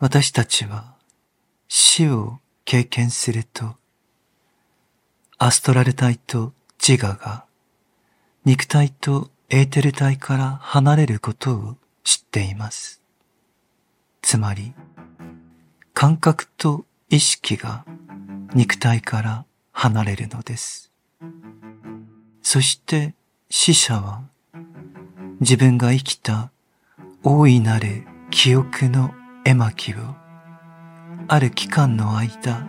私たちは死を経験すると、アストラル体と自我が肉体とエーテル体から離れることを知っています。つまり、感覚と意識が肉体から離れるのです。そして死者は自分が生きた大いなる記憶の絵巻をある期間の間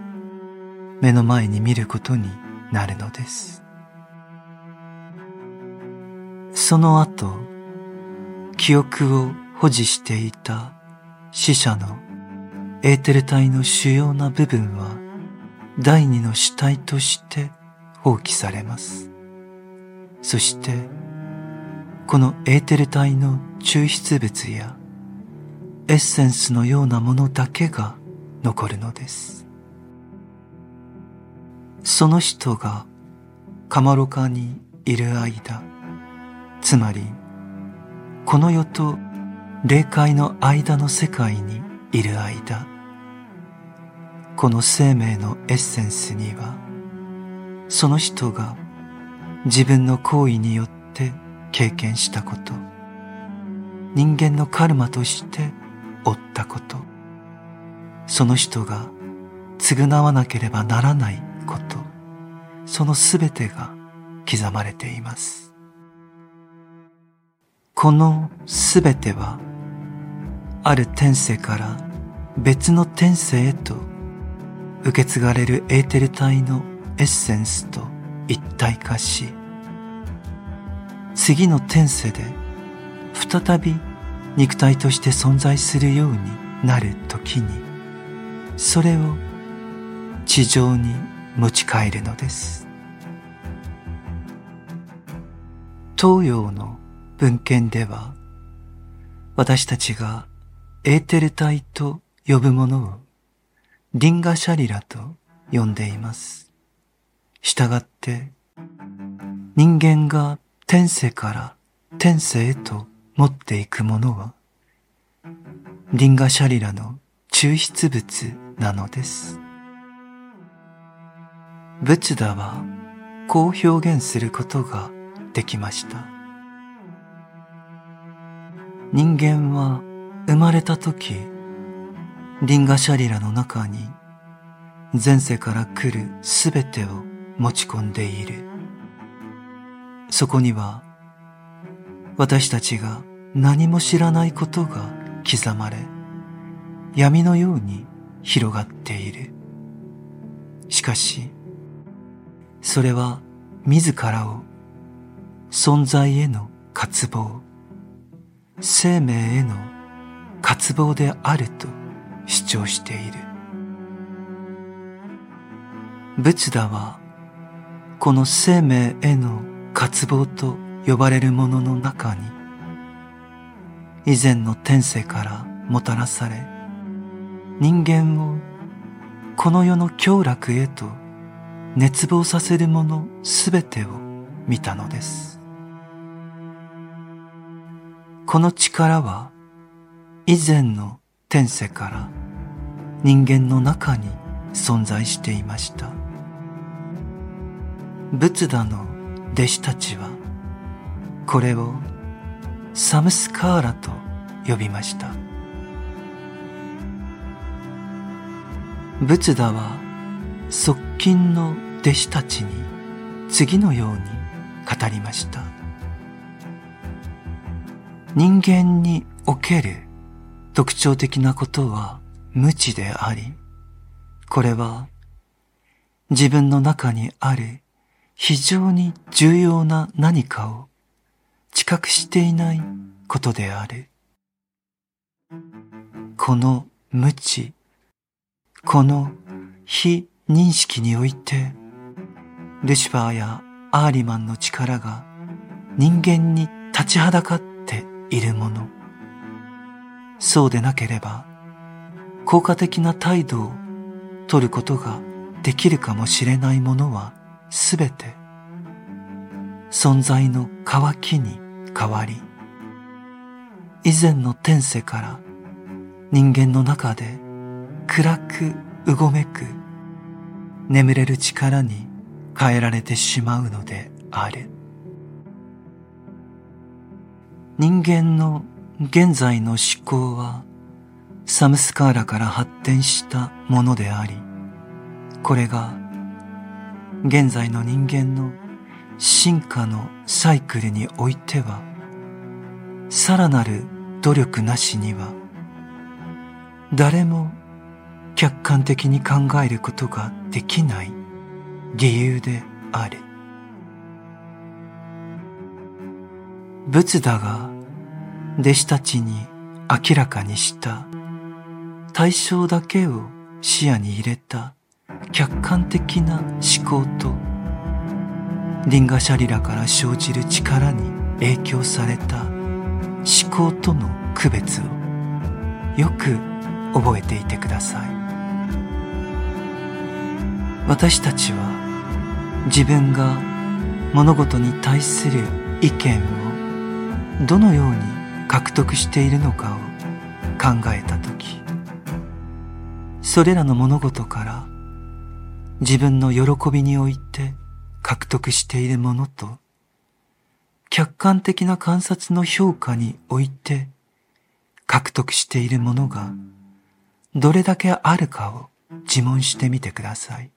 目の前に見ることになるのです。その後、記憶を保持していた死者のエーテル体の主要な部分は第二の主体として放棄されます。そして、このエーテル体の抽出物やエッセンスのようなものだけが残るのです。その人がカマロカにいる間、つまりこの世と霊界の間の世界にいる間、この生命のエッセンスには、その人が自分の行為によって経験したこと、人間のカルマとして負ったこと、その人が償わなければならないこと、そのすべてが刻まれています。このすべては、ある転世から別の転世へと受け継がれるエーテル体のエッセンスと一体化し次の転世で再び肉体として存在するようになる時にそれを地上に持ち帰るのです東洋の文献では私たちがエーテル体と呼ぶものをリンガシャリラと呼んでいます。したがって、人間が天世から天世へと持っていくものは、リンガシャリラの抽出物なのです。仏陀はこう表現することができました。人間は生まれた時、リンガシャリラの中に前世から来るすべてを持ち込んでいる。そこには私たちが何も知らないことが刻まれ闇のように広がっている。しかし、それは自らを存在への渇望、生命への渇望であると主張している。仏陀はこの生命への渇望と呼ばれるものの中に以前の天世からもたらされ人間をこの世の凶楽へと熱望させるものすべてを見たのです。この力は以前の天世から人間の中に存在していました仏陀の弟子たちはこれをサムスカーラと呼びました。仏陀は側近の弟子たちに次のように語りました。人間における特徴的なことは無知であり、これは自分の中にある非常に重要な何かを知覚していないことである。この無知、この非認識において、ルシファーやアーリマンの力が人間に立ちはだかっているもの。そうでなければ、効果的な態度を取ることができるかもしれないものはすべて存在の渇きに変わり、以前の天世から人間の中で暗くうごめく眠れる力に変えられてしまうのである。人間の現在の思考はサムスカーラから発展したものでありこれが現在の人間の進化のサイクルにおいてはさらなる努力なしには誰も客観的に考えることができない理由である。仏陀が弟子たちに明らかにした対象だけを視野に入れた客観的な思考とリンガシャリラから生じる力に影響された思考との区別をよく覚えていてください。私たちは自分が物事に対する意見をどのように獲得しているのかを考えた時それらの物事から自分の喜びにおいて獲得しているものと客観的な観察の評価において獲得しているものがどれだけあるかを自問してみてください。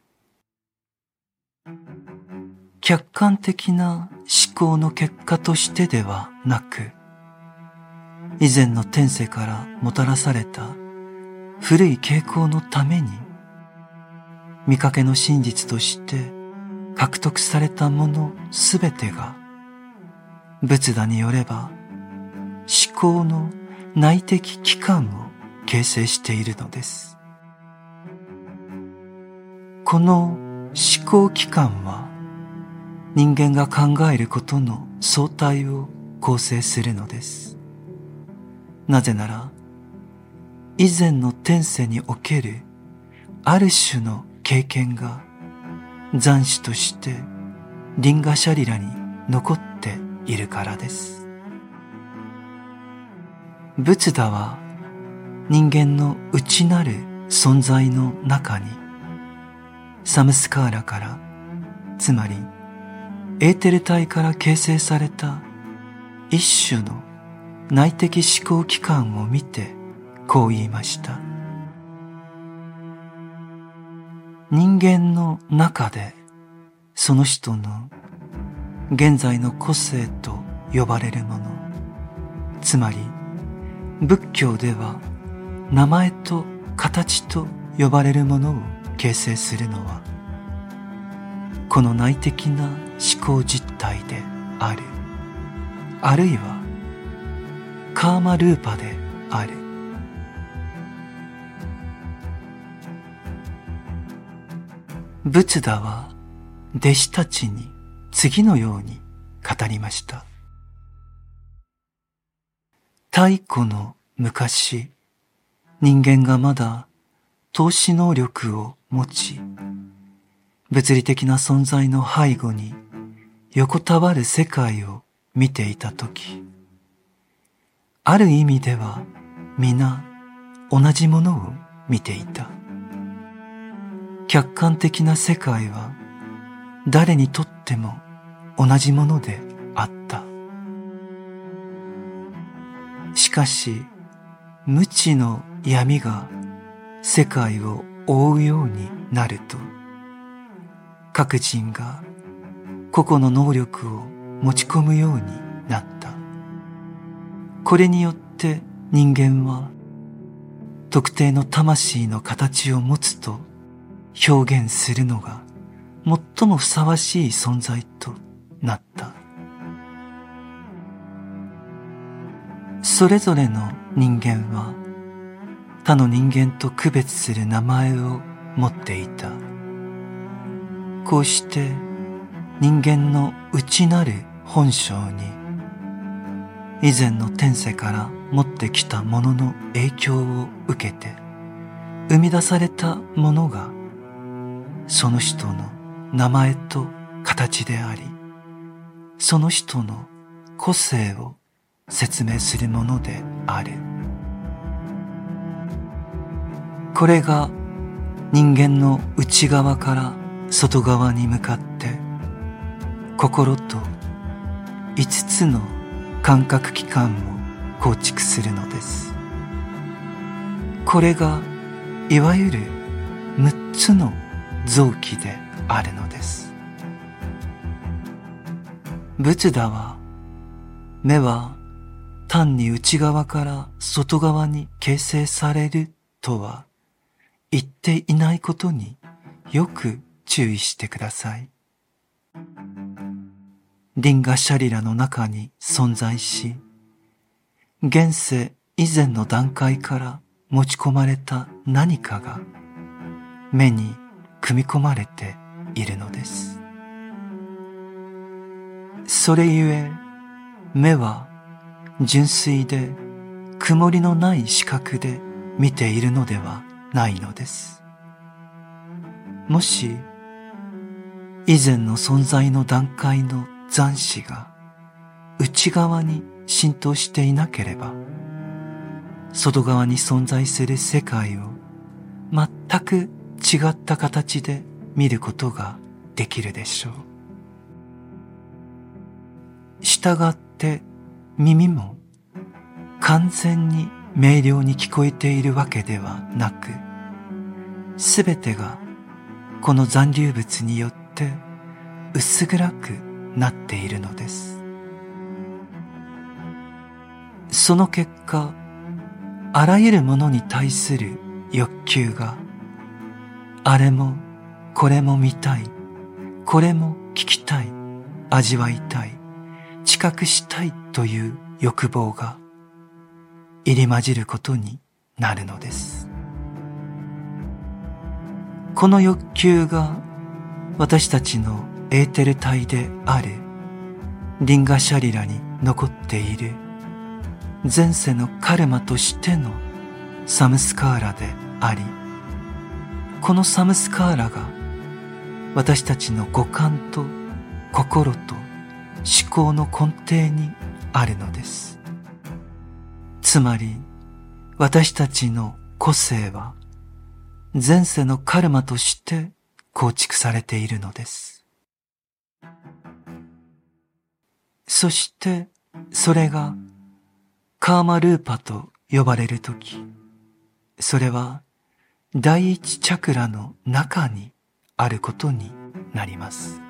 客観的な思考の結果としてではなく、以前の天世からもたらされた古い傾向のために、見かけの真実として獲得されたものすべてが仏陀によれば思考の内的器官を形成しているのです。この思考器官は人間が考えることの相対を構成するのです。なぜなら以前の天世におけるある種の経験が残死としてリンガシャリラに残っているからです。仏陀は人間の内なる存在の中にサムスカーラからつまりエーテル体から形成された一種の内的思考機関を見てこう言いました人間の中でその人の現在の個性と呼ばれるもの。つまり仏教では名前と形と呼ばれるものを形成するのはこの内的な思考実体である。あるいはカーマルーパである。仏陀は弟子たちに次のように語りました。太古の昔、人間がまだ投資能力を持ち、物理的な存在の背後に横たわる世界を見ていたとき、ある意味では皆同じものを見ていた。客観的な世界は誰にとっても同じものであった。しかし、無知の闇が世界を覆うようになると、各人が個々の能力を持ち込むようになった。これによって人間は特定の魂の形を持つと表現するのが最もふさわしい存在となった。それぞれの人間は他の人間と区別する名前を持っていた。こうして人間の内なる本性に以前の天世から持ってきたものの影響を受けて生み出されたものがその人の名前と形でありその人の個性を説明するものである。これが人間の内側から外側に向かって心と5つの感覚器官を構築するのです。これがいわゆる6つの臓器であるのです仏陀は目は単に内側から外側に形成されるとは言っていないことによく注意してください。リンガシャリラの中に存在し、現世以前の段階から持ち込まれた何かが目に組み込まれているのです。それゆえ、目は純粋で曇りのない視覚で見ているのではないのです。もし、以前の存在の段階の残死が内側に浸透していなければ、外側に存在する世界を全く違った形で見ることができるでしょう。従って耳も完全に明瞭に聞こえているわけではなく、すべてがこの残留物によって薄暗くなっているのです。その結果、あらゆるものに対する欲求が、あれもこれも見たい、これも聞きたい、味わいたい、知覚したいという欲望が入り混じることになるのです。この欲求が私たちのエーテル体であるリンガシャリラに残っている前世のカルマとしてのサムスカーラでありこのサムスカーラが私たちの五感と心と思考の根底にあるのですつまり私たちの個性は前世のカルマとして構築されているのです。そしてそれがカーマルーパと呼ばれるとき、それは第一チャクラの中にあることになります。